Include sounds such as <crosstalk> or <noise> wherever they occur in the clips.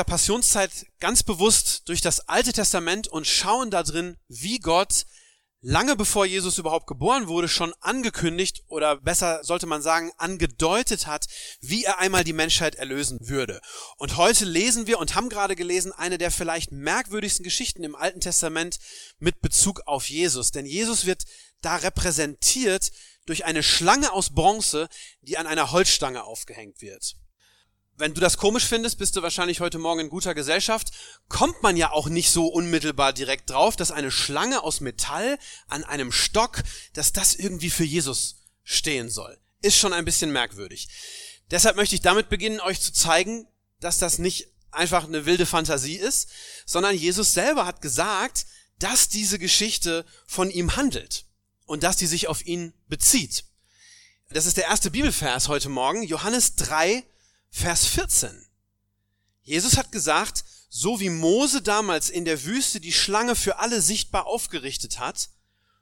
Dieser Passionszeit ganz bewusst durch das Alte Testament und schauen da drin, wie Gott lange bevor Jesus überhaupt geboren wurde, schon angekündigt oder besser sollte man sagen, angedeutet hat, wie er einmal die Menschheit erlösen würde. Und heute lesen wir und haben gerade gelesen eine der vielleicht merkwürdigsten Geschichten im Alten Testament mit Bezug auf Jesus. Denn Jesus wird da repräsentiert durch eine Schlange aus Bronze, die an einer Holzstange aufgehängt wird wenn du das komisch findest, bist du wahrscheinlich heute Morgen in guter Gesellschaft. Kommt man ja auch nicht so unmittelbar direkt drauf, dass eine Schlange aus Metall an einem Stock, dass das irgendwie für Jesus stehen soll. Ist schon ein bisschen merkwürdig. Deshalb möchte ich damit beginnen, euch zu zeigen, dass das nicht einfach eine wilde Fantasie ist, sondern Jesus selber hat gesagt, dass diese Geschichte von ihm handelt und dass die sich auf ihn bezieht. Das ist der erste Bibelvers heute Morgen, Johannes 3, Vers 14. Jesus hat gesagt, so wie Mose damals in der Wüste die Schlange für alle sichtbar aufgerichtet hat,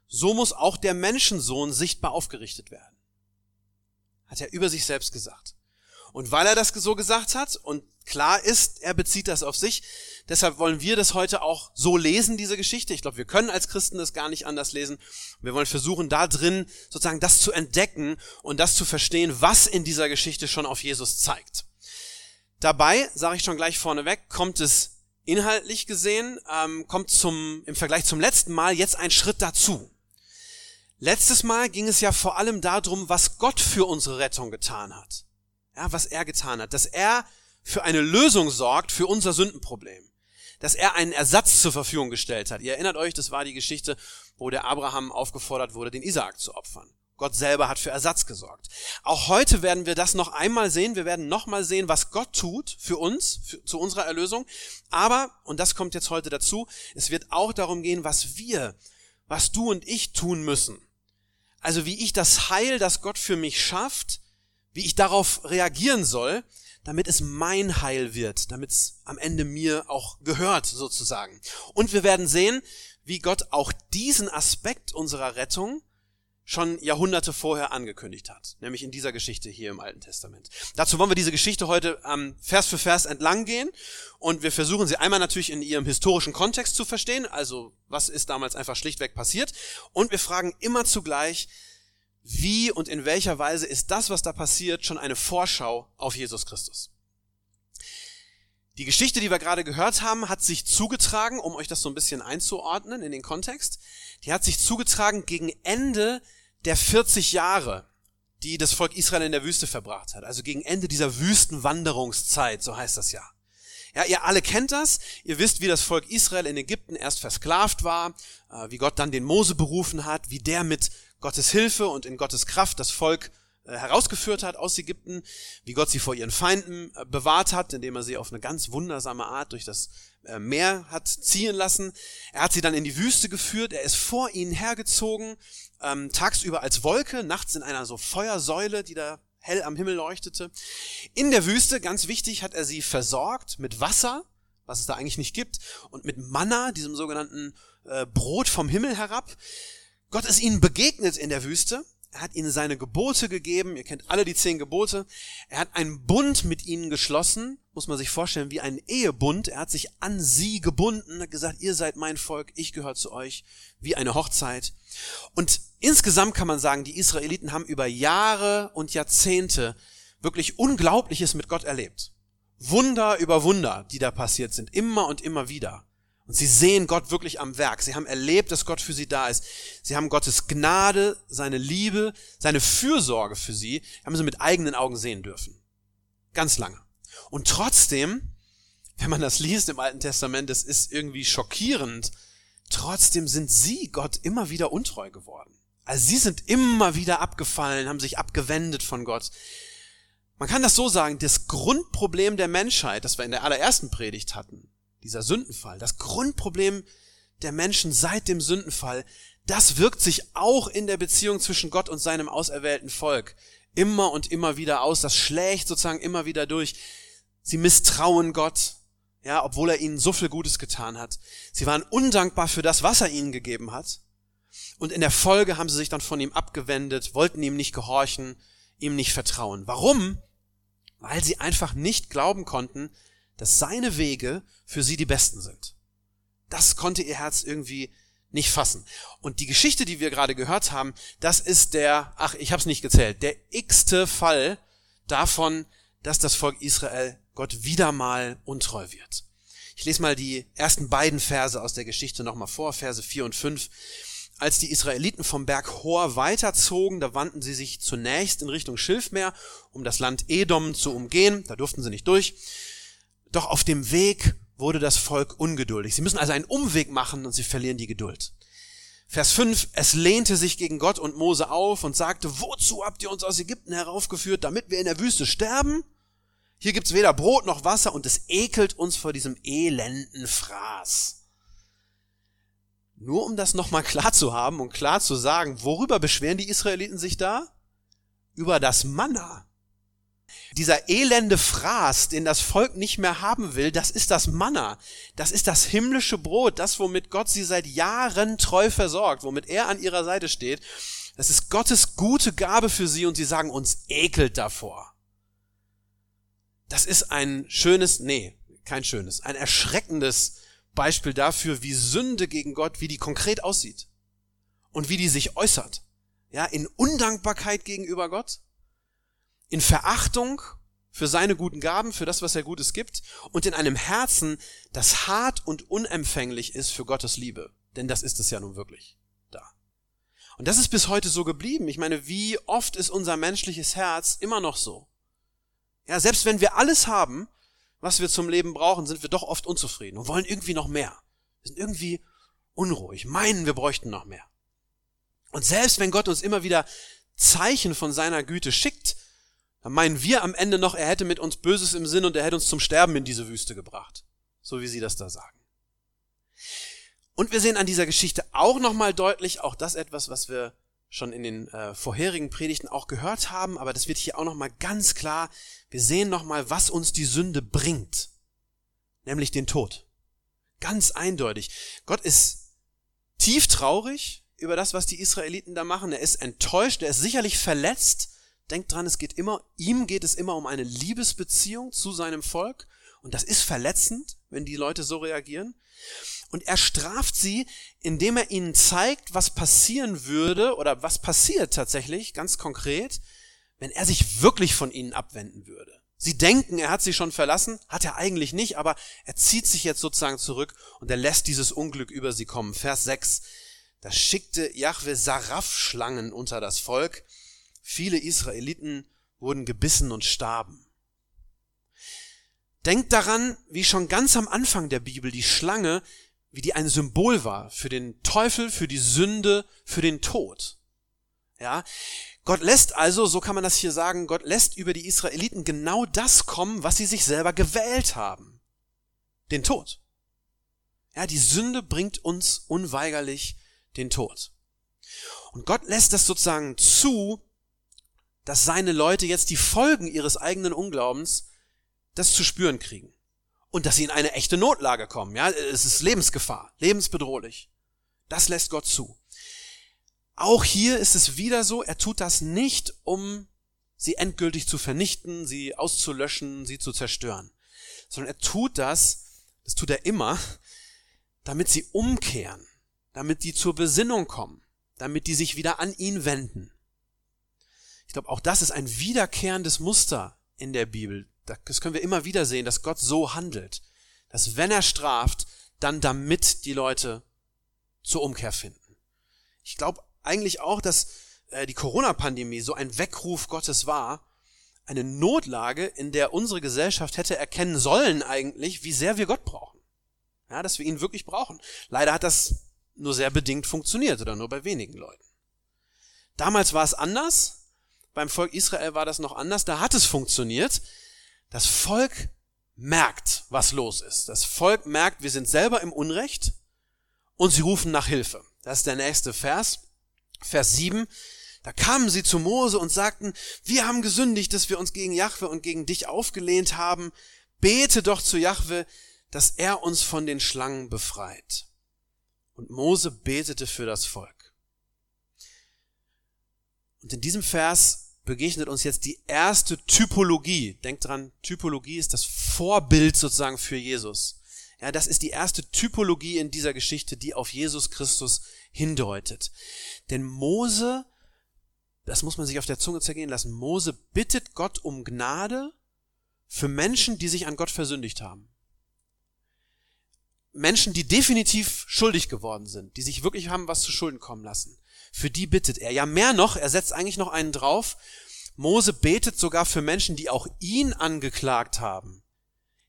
so muss auch der Menschensohn sichtbar aufgerichtet werden. Hat er über sich selbst gesagt. Und weil er das so gesagt hat und klar ist, er bezieht das auf sich, deshalb wollen wir das heute auch so lesen, diese Geschichte. Ich glaube, wir können als Christen das gar nicht anders lesen. Wir wollen versuchen, da drin sozusagen das zu entdecken und das zu verstehen, was in dieser Geschichte schon auf Jesus zeigt. Dabei, sage ich schon gleich vorneweg, kommt es inhaltlich gesehen, ähm, kommt zum, im Vergleich zum letzten Mal jetzt ein Schritt dazu. Letztes Mal ging es ja vor allem darum, was Gott für unsere Rettung getan hat. Ja, was er getan hat. Dass er für eine Lösung sorgt für unser Sündenproblem. Dass er einen Ersatz zur Verfügung gestellt hat. Ihr erinnert euch, das war die Geschichte, wo der Abraham aufgefordert wurde, den Isaak zu opfern. Gott selber hat für Ersatz gesorgt. Auch heute werden wir das noch einmal sehen. Wir werden noch mal sehen, was Gott tut für uns, für, zu unserer Erlösung. Aber, und das kommt jetzt heute dazu, es wird auch darum gehen, was wir, was du und ich tun müssen. Also wie ich das Heil, das Gott für mich schafft, wie ich darauf reagieren soll, damit es mein Heil wird, damit es am Ende mir auch gehört sozusagen. Und wir werden sehen, wie Gott auch diesen Aspekt unserer Rettung schon Jahrhunderte vorher angekündigt hat, nämlich in dieser Geschichte hier im Alten Testament. Dazu wollen wir diese Geschichte heute ähm, Vers für Vers entlang gehen und wir versuchen sie einmal natürlich in ihrem historischen Kontext zu verstehen, also was ist damals einfach schlichtweg passiert und wir fragen immer zugleich, wie und in welcher Weise ist das, was da passiert, schon eine Vorschau auf Jesus Christus. Die Geschichte, die wir gerade gehört haben, hat sich zugetragen, um euch das so ein bisschen einzuordnen in den Kontext, die hat sich zugetragen gegen Ende der 40 Jahre, die das Volk Israel in der Wüste verbracht hat. Also gegen Ende dieser Wüstenwanderungszeit, so heißt das ja. Ja, ihr alle kennt das. Ihr wisst, wie das Volk Israel in Ägypten erst versklavt war, äh, wie Gott dann den Mose berufen hat, wie der mit Gottes Hilfe und in Gottes Kraft das Volk äh, herausgeführt hat aus Ägypten, wie Gott sie vor ihren Feinden äh, bewahrt hat, indem er sie auf eine ganz wundersame Art durch das Meer hat ziehen lassen. Er hat sie dann in die Wüste geführt, er ist vor ihnen hergezogen, ähm, tagsüber als Wolke, nachts in einer so Feuersäule, die da hell am Himmel leuchtete. In der Wüste, ganz wichtig, hat er sie versorgt mit Wasser, was es da eigentlich nicht gibt, und mit Manna, diesem sogenannten äh, Brot vom Himmel herab. Gott ist ihnen begegnet in der Wüste. Er hat ihnen seine Gebote gegeben. Ihr kennt alle die zehn Gebote. Er hat einen Bund mit ihnen geschlossen. Muss man sich vorstellen, wie ein Ehebund. Er hat sich an sie gebunden, hat gesagt, ihr seid mein Volk, ich gehöre zu euch, wie eine Hochzeit. Und insgesamt kann man sagen, die Israeliten haben über Jahre und Jahrzehnte wirklich Unglaubliches mit Gott erlebt. Wunder über Wunder, die da passiert sind, immer und immer wieder. Und sie sehen Gott wirklich am Werk. Sie haben erlebt, dass Gott für sie da ist. Sie haben Gottes Gnade, seine Liebe, seine Fürsorge für sie, haben sie mit eigenen Augen sehen dürfen. Ganz lange. Und trotzdem, wenn man das liest im Alten Testament, es ist irgendwie schockierend, trotzdem sind sie Gott immer wieder untreu geworden. Also sie sind immer wieder abgefallen, haben sich abgewendet von Gott. Man kann das so sagen, das Grundproblem der Menschheit, das wir in der allerersten Predigt hatten, dieser Sündenfall, das Grundproblem der Menschen seit dem Sündenfall, das wirkt sich auch in der Beziehung zwischen Gott und seinem auserwählten Volk immer und immer wieder aus. Das schlägt sozusagen immer wieder durch. Sie misstrauen Gott, ja, obwohl er ihnen so viel Gutes getan hat. Sie waren undankbar für das, was er ihnen gegeben hat. Und in der Folge haben sie sich dann von ihm abgewendet, wollten ihm nicht gehorchen, ihm nicht vertrauen. Warum? Weil sie einfach nicht glauben konnten, dass seine Wege für sie die besten sind. Das konnte ihr Herz irgendwie nicht fassen. Und die Geschichte, die wir gerade gehört haben, das ist der, ach, ich habe es nicht gezählt, der x-te Fall davon, dass das Volk Israel Gott wieder mal untreu wird. Ich lese mal die ersten beiden Verse aus der Geschichte nochmal vor, Verse 4 und 5. Als die Israeliten vom Berg Hor weiterzogen, da wandten sie sich zunächst in Richtung Schilfmeer, um das Land Edom zu umgehen. Da durften sie nicht durch. Doch auf dem Weg wurde das Volk ungeduldig. Sie müssen also einen Umweg machen und sie verlieren die Geduld. Vers 5, es lehnte sich gegen Gott und Mose auf und sagte, wozu habt ihr uns aus Ägypten heraufgeführt, damit wir in der Wüste sterben? Hier gibt's weder Brot noch Wasser und es ekelt uns vor diesem elenden Fraß. Nur um das nochmal klar zu haben und klar zu sagen, worüber beschweren die Israeliten sich da? Über das Manna. Dieser elende Fraß, den das Volk nicht mehr haben will, das ist das Manna. Das ist das himmlische Brot, das, womit Gott sie seit Jahren treu versorgt, womit er an ihrer Seite steht. Das ist Gottes gute Gabe für sie und sie sagen uns ekelt davor. Das ist ein schönes, nee, kein schönes, ein erschreckendes Beispiel dafür, wie Sünde gegen Gott, wie die konkret aussieht und wie die sich äußert. Ja, in Undankbarkeit gegenüber Gott, in Verachtung für seine guten Gaben, für das, was er Gutes gibt und in einem Herzen, das hart und unempfänglich ist für Gottes Liebe. Denn das ist es ja nun wirklich da. Und das ist bis heute so geblieben. Ich meine, wie oft ist unser menschliches Herz immer noch so? Ja, selbst wenn wir alles haben, was wir zum Leben brauchen, sind wir doch oft unzufrieden und wollen irgendwie noch mehr. Wir sind irgendwie unruhig, meinen, wir bräuchten noch mehr. Und selbst wenn Gott uns immer wieder Zeichen von seiner Güte schickt, dann meinen wir am Ende noch, er hätte mit uns Böses im Sinn und er hätte uns zum Sterben in diese Wüste gebracht. So wie sie das da sagen. Und wir sehen an dieser Geschichte auch nochmal deutlich, auch das etwas, was wir schon in den äh, vorherigen Predigten auch gehört haben, aber das wird hier auch nochmal ganz klar. Wir sehen nochmal, was uns die Sünde bringt. Nämlich den Tod. Ganz eindeutig. Gott ist tief traurig über das, was die Israeliten da machen. Er ist enttäuscht, er ist sicherlich verletzt, Denkt dran, es geht immer, ihm geht es immer um eine Liebesbeziehung zu seinem Volk. Und das ist verletzend, wenn die Leute so reagieren. Und er straft sie, indem er ihnen zeigt, was passieren würde oder was passiert tatsächlich, ganz konkret, wenn er sich wirklich von ihnen abwenden würde. Sie denken, er hat sie schon verlassen, hat er eigentlich nicht, aber er zieht sich jetzt sozusagen zurück und er lässt dieses Unglück über sie kommen. Vers 6. Da schickte Jahwe Saraf-Schlangen unter das Volk, Viele Israeliten wurden gebissen und starben. Denkt daran, wie schon ganz am Anfang der Bibel die Schlange, wie die ein Symbol war für den Teufel, für die Sünde, für den Tod. Ja, Gott lässt also, so kann man das hier sagen, Gott lässt über die Israeliten genau das kommen, was sie sich selber gewählt haben. Den Tod. Ja, die Sünde bringt uns unweigerlich den Tod. Und Gott lässt das sozusagen zu, dass seine Leute jetzt die Folgen ihres eigenen Unglaubens das zu spüren kriegen. Und dass sie in eine echte Notlage kommen. Ja, es ist Lebensgefahr, lebensbedrohlich. Das lässt Gott zu. Auch hier ist es wieder so, er tut das nicht, um sie endgültig zu vernichten, sie auszulöschen, sie zu zerstören, sondern er tut das, das tut er immer, damit sie umkehren, damit die zur Besinnung kommen, damit die sich wieder an ihn wenden. Ich glaube, auch das ist ein wiederkehrendes Muster in der Bibel. Das können wir immer wieder sehen, dass Gott so handelt. Dass wenn er straft, dann damit die Leute zur Umkehr finden. Ich glaube eigentlich auch, dass äh, die Corona-Pandemie so ein Weckruf Gottes war, eine Notlage, in der unsere Gesellschaft hätte erkennen sollen eigentlich, wie sehr wir Gott brauchen. Ja, dass wir ihn wirklich brauchen. Leider hat das nur sehr bedingt funktioniert oder nur bei wenigen Leuten. Damals war es anders. Beim Volk Israel war das noch anders, da hat es funktioniert. Das Volk merkt, was los ist. Das Volk merkt, wir sind selber im Unrecht und sie rufen nach Hilfe. Das ist der nächste Vers. Vers 7. Da kamen sie zu Mose und sagten, wir haben gesündigt, dass wir uns gegen Jahwe und gegen dich aufgelehnt haben. Bete doch zu Jahwe, dass er uns von den Schlangen befreit. Und Mose betete für das Volk. Und in diesem Vers begegnet uns jetzt die erste Typologie. Denkt dran, Typologie ist das Vorbild sozusagen für Jesus. Ja, das ist die erste Typologie in dieser Geschichte, die auf Jesus Christus hindeutet. Denn Mose, das muss man sich auf der Zunge zergehen lassen, Mose bittet Gott um Gnade für Menschen, die sich an Gott versündigt haben. Menschen, die definitiv schuldig geworden sind, die sich wirklich haben was zu Schulden kommen lassen. Für die bittet er. Ja, mehr noch, er setzt eigentlich noch einen drauf. Mose betet sogar für Menschen, die auch ihn angeklagt haben,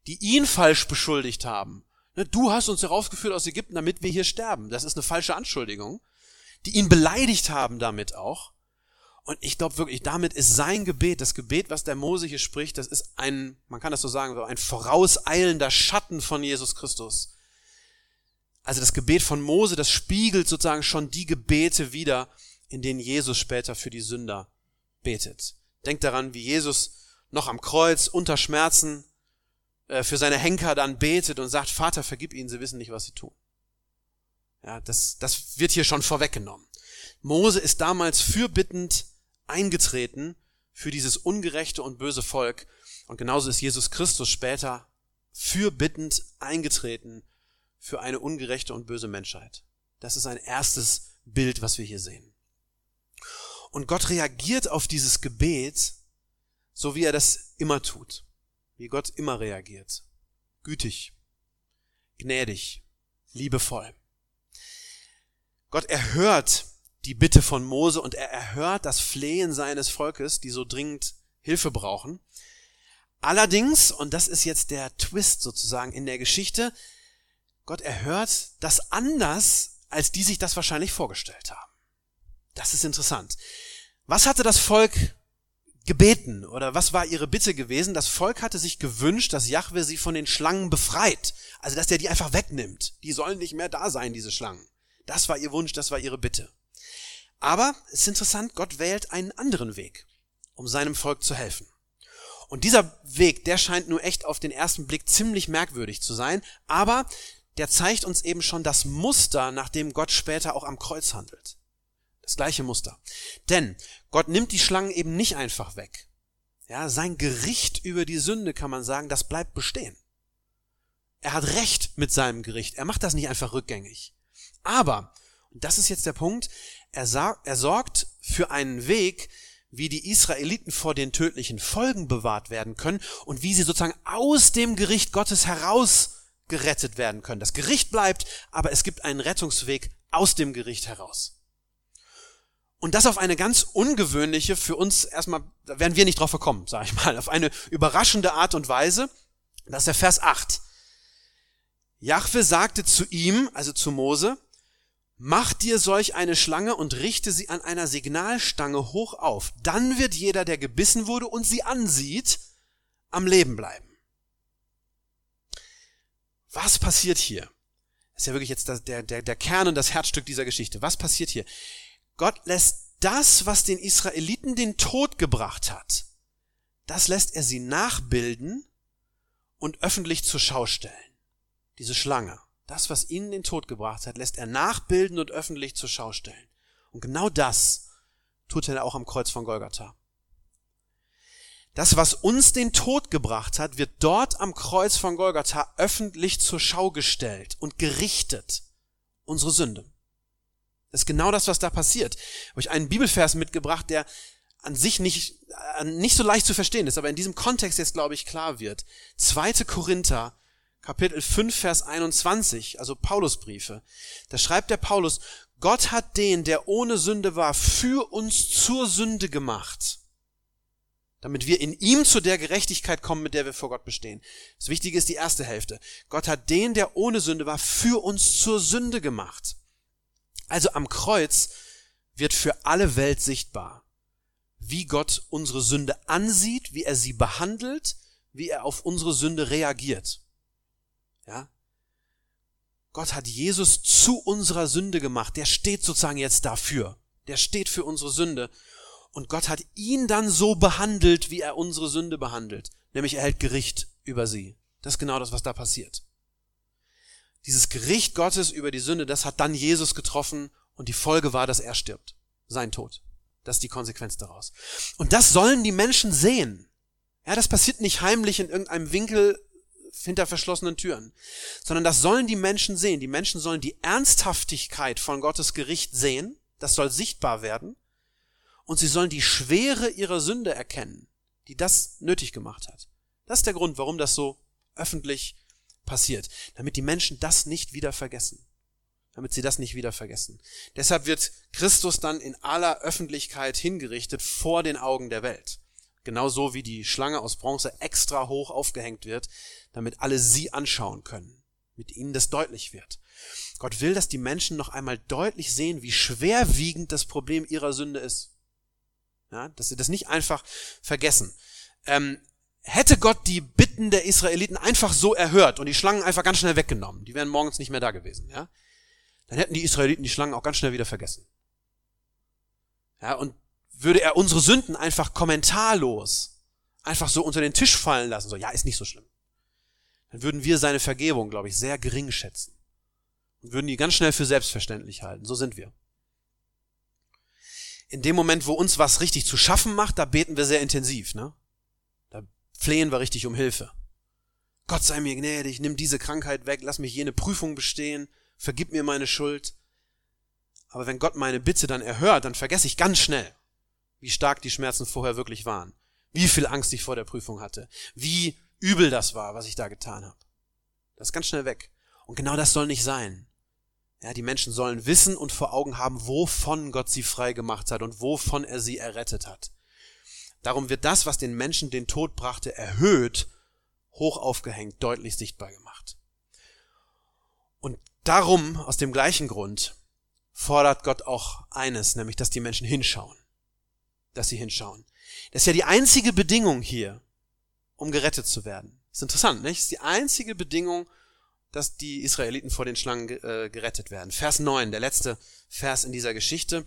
die ihn falsch beschuldigt haben. Ne, du hast uns herausgeführt aus Ägypten, damit wir hier sterben. Das ist eine falsche Anschuldigung. Die ihn beleidigt haben damit auch. Und ich glaube wirklich, damit ist sein Gebet, das Gebet, was der Mose hier spricht, das ist ein, man kann das so sagen, ein vorauseilender Schatten von Jesus Christus. Also das Gebet von Mose, das spiegelt sozusagen schon die Gebete wieder, in denen Jesus später für die Sünder betet. Denkt daran, wie Jesus noch am Kreuz unter Schmerzen äh, für seine Henker dann betet und sagt, Vater, vergib ihnen, sie wissen nicht, was sie tun. Ja, das, das wird hier schon vorweggenommen. Mose ist damals fürbittend eingetreten für dieses ungerechte und böse Volk. Und genauso ist Jesus Christus später fürbittend eingetreten für eine ungerechte und böse Menschheit. Das ist ein erstes Bild, was wir hier sehen. Und Gott reagiert auf dieses Gebet, so wie er das immer tut, wie Gott immer reagiert. Gütig, gnädig, liebevoll. Gott erhört die Bitte von Mose und er erhört das Flehen seines Volkes, die so dringend Hilfe brauchen. Allerdings, und das ist jetzt der Twist sozusagen in der Geschichte, Gott erhört das anders, als die sich das wahrscheinlich vorgestellt haben. Das ist interessant. Was hatte das Volk gebeten oder was war ihre Bitte gewesen? Das Volk hatte sich gewünscht, dass Jahwe sie von den Schlangen befreit. Also, dass der die einfach wegnimmt. Die sollen nicht mehr da sein, diese Schlangen. Das war ihr Wunsch, das war ihre Bitte. Aber es ist interessant, Gott wählt einen anderen Weg, um seinem Volk zu helfen. Und dieser Weg, der scheint nur echt auf den ersten Blick ziemlich merkwürdig zu sein, aber der zeigt uns eben schon das Muster, nach dem Gott später auch am Kreuz handelt. Das gleiche Muster. Denn Gott nimmt die Schlangen eben nicht einfach weg. Ja, sein Gericht über die Sünde kann man sagen, das bleibt bestehen. Er hat Recht mit seinem Gericht. Er macht das nicht einfach rückgängig. Aber, und das ist jetzt der Punkt, er, er sorgt für einen Weg, wie die Israeliten vor den tödlichen Folgen bewahrt werden können und wie sie sozusagen aus dem Gericht Gottes heraus gerettet werden können. Das Gericht bleibt, aber es gibt einen Rettungsweg aus dem Gericht heraus. Und das auf eine ganz ungewöhnliche, für uns erstmal, da werden wir nicht drauf gekommen, sage ich mal, auf eine überraschende Art und Weise. Das ist der Vers 8. Jahwe sagte zu ihm, also zu Mose, mach dir solch eine Schlange und richte sie an einer Signalstange hoch auf. Dann wird jeder, der gebissen wurde und sie ansieht, am Leben bleiben. Was passiert hier? Das ist ja wirklich jetzt der, der, der Kern und das Herzstück dieser Geschichte. Was passiert hier? Gott lässt das, was den Israeliten den Tod gebracht hat, das lässt er sie nachbilden und öffentlich zur Schau stellen. Diese Schlange, das, was ihnen den Tod gebracht hat, lässt er nachbilden und öffentlich zur Schau stellen. Und genau das tut er auch am Kreuz von Golgatha. Das, was uns den Tod gebracht hat, wird dort am Kreuz von Golgatha öffentlich zur Schau gestellt und gerichtet. Unsere Sünde. Das ist genau das, was da passiert. Ich habe euch einen Bibelvers mitgebracht, der an sich nicht, äh, nicht so leicht zu verstehen ist, aber in diesem Kontext jetzt, glaube ich, klar wird. 2. Korinther, Kapitel 5, Vers 21, also Paulusbriefe. Da schreibt der Paulus, Gott hat den, der ohne Sünde war, für uns zur Sünde gemacht damit wir in ihm zu der Gerechtigkeit kommen, mit der wir vor Gott bestehen. Das Wichtige ist die erste Hälfte. Gott hat den, der ohne Sünde war, für uns zur Sünde gemacht. Also am Kreuz wird für alle Welt sichtbar, wie Gott unsere Sünde ansieht, wie er sie behandelt, wie er auf unsere Sünde reagiert. Ja? Gott hat Jesus zu unserer Sünde gemacht. Der steht sozusagen jetzt dafür. Der steht für unsere Sünde. Und Gott hat ihn dann so behandelt, wie er unsere Sünde behandelt. Nämlich er hält Gericht über sie. Das ist genau das, was da passiert. Dieses Gericht Gottes über die Sünde, das hat dann Jesus getroffen und die Folge war, dass er stirbt. Sein Tod. Das ist die Konsequenz daraus. Und das sollen die Menschen sehen. Ja, das passiert nicht heimlich in irgendeinem Winkel hinter verschlossenen Türen, sondern das sollen die Menschen sehen. Die Menschen sollen die Ernsthaftigkeit von Gottes Gericht sehen. Das soll sichtbar werden. Und sie sollen die Schwere ihrer Sünde erkennen, die das nötig gemacht hat. Das ist der Grund, warum das so öffentlich passiert, damit die Menschen das nicht wieder vergessen. Damit sie das nicht wieder vergessen. Deshalb wird Christus dann in aller Öffentlichkeit hingerichtet vor den Augen der Welt. Genauso wie die Schlange aus Bronze extra hoch aufgehängt wird, damit alle sie anschauen können, mit ihnen das deutlich wird. Gott will, dass die Menschen noch einmal deutlich sehen, wie schwerwiegend das Problem ihrer Sünde ist. Ja, dass sie das nicht einfach vergessen. Ähm, hätte Gott die Bitten der Israeliten einfach so erhört und die Schlangen einfach ganz schnell weggenommen, die wären morgens nicht mehr da gewesen, ja, dann hätten die Israeliten die Schlangen auch ganz schnell wieder vergessen. Ja, und würde er unsere Sünden einfach kommentarlos einfach so unter den Tisch fallen lassen, so, ja, ist nicht so schlimm. Dann würden wir seine Vergebung, glaube ich, sehr gering schätzen. Und würden die ganz schnell für selbstverständlich halten. So sind wir. In dem Moment, wo uns was richtig zu schaffen macht, da beten wir sehr intensiv, ne? flehen wir richtig um Hilfe. Gott sei mir gnädig, nimm diese Krankheit weg, lass mich jene Prüfung bestehen, vergib mir meine Schuld. Aber wenn Gott meine Bitte dann erhört, dann vergesse ich ganz schnell, wie stark die Schmerzen vorher wirklich waren, wie viel Angst ich vor der Prüfung hatte, wie übel das war, was ich da getan habe. Das ist ganz schnell weg. Und genau das soll nicht sein. Ja, die Menschen sollen wissen und vor Augen haben, wovon Gott sie frei gemacht hat und wovon er sie errettet hat. Darum wird das, was den Menschen den Tod brachte, erhöht, hoch aufgehängt, deutlich sichtbar gemacht. Und darum, aus dem gleichen Grund, fordert Gott auch eines, nämlich, dass die Menschen hinschauen. Dass sie hinschauen. Das ist ja die einzige Bedingung hier, um gerettet zu werden. Ist interessant, nicht? Das ist die einzige Bedingung, dass die Israeliten vor den Schlangen äh, gerettet werden. Vers 9, der letzte Vers in dieser Geschichte.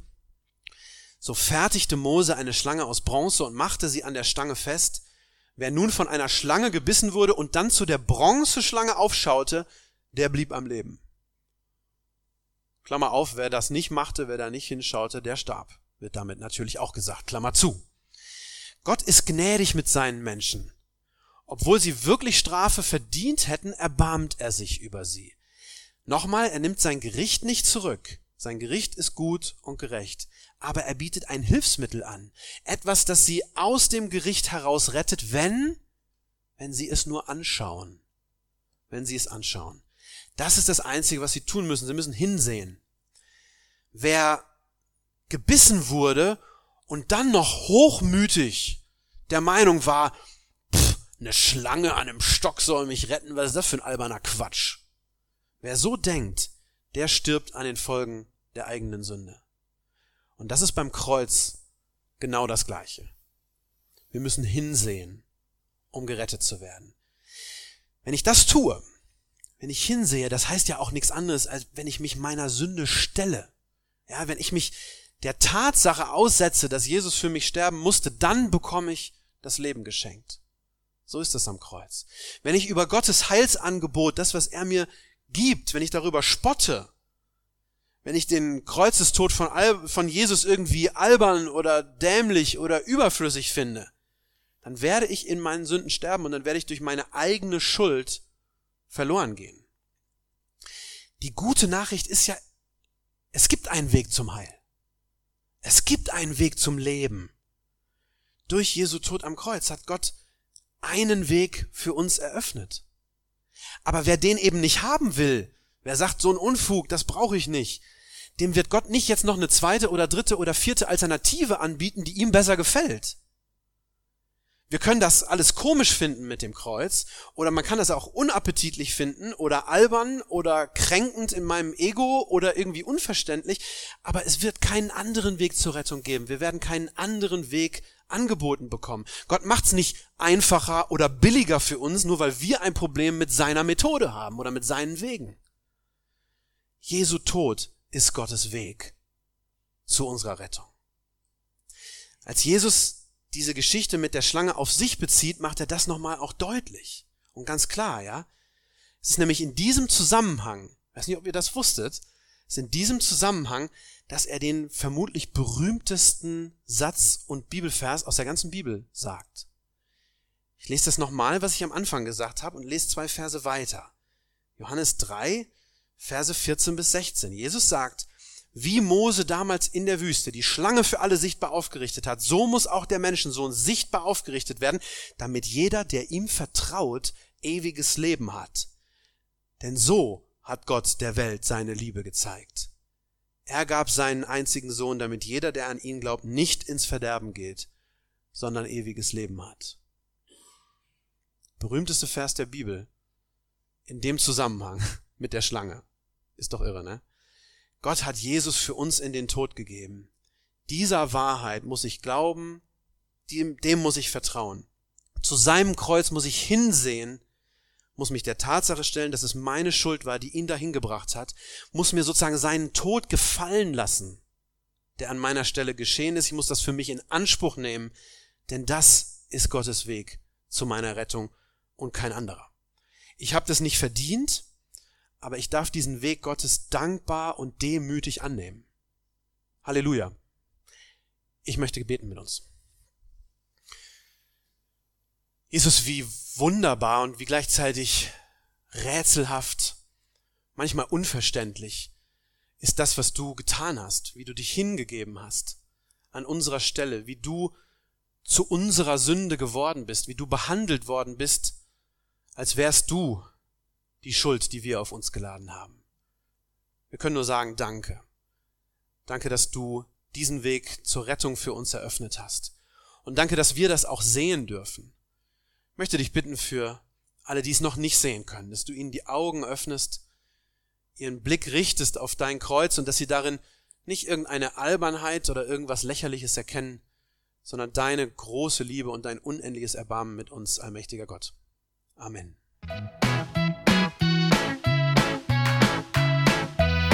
So fertigte Mose eine Schlange aus Bronze und machte sie an der Stange fest. Wer nun von einer Schlange gebissen wurde und dann zu der Bronzeschlange aufschaute, der blieb am Leben. Klammer auf, wer das nicht machte, wer da nicht hinschaute, der starb. Wird damit natürlich auch gesagt. Klammer zu. Gott ist gnädig mit seinen Menschen. Obwohl sie wirklich Strafe verdient hätten, erbarmt er sich über sie. Nochmal, er nimmt sein Gericht nicht zurück. Sein Gericht ist gut und gerecht aber er bietet ein Hilfsmittel an. Etwas, das sie aus dem Gericht heraus rettet, wenn, wenn sie es nur anschauen. Wenn sie es anschauen. Das ist das Einzige, was sie tun müssen. Sie müssen hinsehen. Wer gebissen wurde und dann noch hochmütig der Meinung war, eine Schlange an einem Stock soll mich retten, was ist das für ein alberner Quatsch? Wer so denkt, der stirbt an den Folgen der eigenen Sünde. Und das ist beim Kreuz genau das Gleiche. Wir müssen hinsehen, um gerettet zu werden. Wenn ich das tue, wenn ich hinsehe, das heißt ja auch nichts anderes, als wenn ich mich meiner Sünde stelle. Ja, wenn ich mich der Tatsache aussetze, dass Jesus für mich sterben musste, dann bekomme ich das Leben geschenkt. So ist es am Kreuz. Wenn ich über Gottes Heilsangebot, das, was er mir gibt, wenn ich darüber spotte, wenn ich den Kreuzestod von, Al von Jesus irgendwie albern oder dämlich oder überflüssig finde, dann werde ich in meinen Sünden sterben und dann werde ich durch meine eigene Schuld verloren gehen. Die gute Nachricht ist ja, es gibt einen Weg zum Heil. Es gibt einen Weg zum Leben. Durch Jesu Tod am Kreuz hat Gott einen Weg für uns eröffnet. Aber wer den eben nicht haben will, wer sagt, so ein Unfug, das brauche ich nicht, dem wird Gott nicht jetzt noch eine zweite oder dritte oder vierte Alternative anbieten, die ihm besser gefällt. Wir können das alles komisch finden mit dem Kreuz oder man kann das auch unappetitlich finden oder albern oder kränkend in meinem Ego oder irgendwie unverständlich, aber es wird keinen anderen Weg zur Rettung geben. Wir werden keinen anderen Weg angeboten bekommen. Gott macht's nicht einfacher oder billiger für uns, nur weil wir ein Problem mit seiner Methode haben oder mit seinen Wegen. Jesu Tod ist Gottes Weg zu unserer Rettung. Als Jesus diese Geschichte mit der Schlange auf sich bezieht, macht er das nochmal auch deutlich. Und ganz klar, ja. Es ist nämlich in diesem Zusammenhang, weiß nicht, ob ihr das wusstet, es ist in diesem Zusammenhang, dass er den vermutlich berühmtesten Satz und Bibelvers aus der ganzen Bibel sagt. Ich lese das nochmal, was ich am Anfang gesagt habe, und lese zwei Verse weiter. Johannes 3, Verse 14 bis 16. Jesus sagt, wie Mose damals in der Wüste die Schlange für alle sichtbar aufgerichtet hat, so muss auch der Menschensohn sichtbar aufgerichtet werden, damit jeder, der ihm vertraut, ewiges Leben hat. Denn so hat Gott der Welt seine Liebe gezeigt. Er gab seinen einzigen Sohn, damit jeder, der an ihn glaubt, nicht ins Verderben geht, sondern ewiges Leben hat. Berühmteste Vers der Bibel in dem Zusammenhang <laughs> mit der Schlange. Ist doch irre, ne? Gott hat Jesus für uns in den Tod gegeben. Dieser Wahrheit muss ich glauben, dem, dem muss ich vertrauen. Zu seinem Kreuz muss ich hinsehen, muss mich der Tatsache stellen, dass es meine Schuld war, die ihn dahin gebracht hat, muss mir sozusagen seinen Tod gefallen lassen, der an meiner Stelle geschehen ist. Ich muss das für mich in Anspruch nehmen, denn das ist Gottes Weg zu meiner Rettung und kein anderer. Ich habe das nicht verdient, aber ich darf diesen Weg Gottes dankbar und demütig annehmen. Halleluja. Ich möchte beten mit uns. Jesus, wie wunderbar und wie gleichzeitig rätselhaft, manchmal unverständlich ist das, was du getan hast, wie du dich hingegeben hast an unserer Stelle, wie du zu unserer Sünde geworden bist, wie du behandelt worden bist, als wärst du die Schuld, die wir auf uns geladen haben. Wir können nur sagen, danke. Danke, dass du diesen Weg zur Rettung für uns eröffnet hast. Und danke, dass wir das auch sehen dürfen. Ich möchte dich bitten für alle, die es noch nicht sehen können, dass du ihnen die Augen öffnest, ihren Blick richtest auf dein Kreuz und dass sie darin nicht irgendeine Albernheit oder irgendwas Lächerliches erkennen, sondern deine große Liebe und dein unendliches Erbarmen mit uns, allmächtiger Gott. Amen.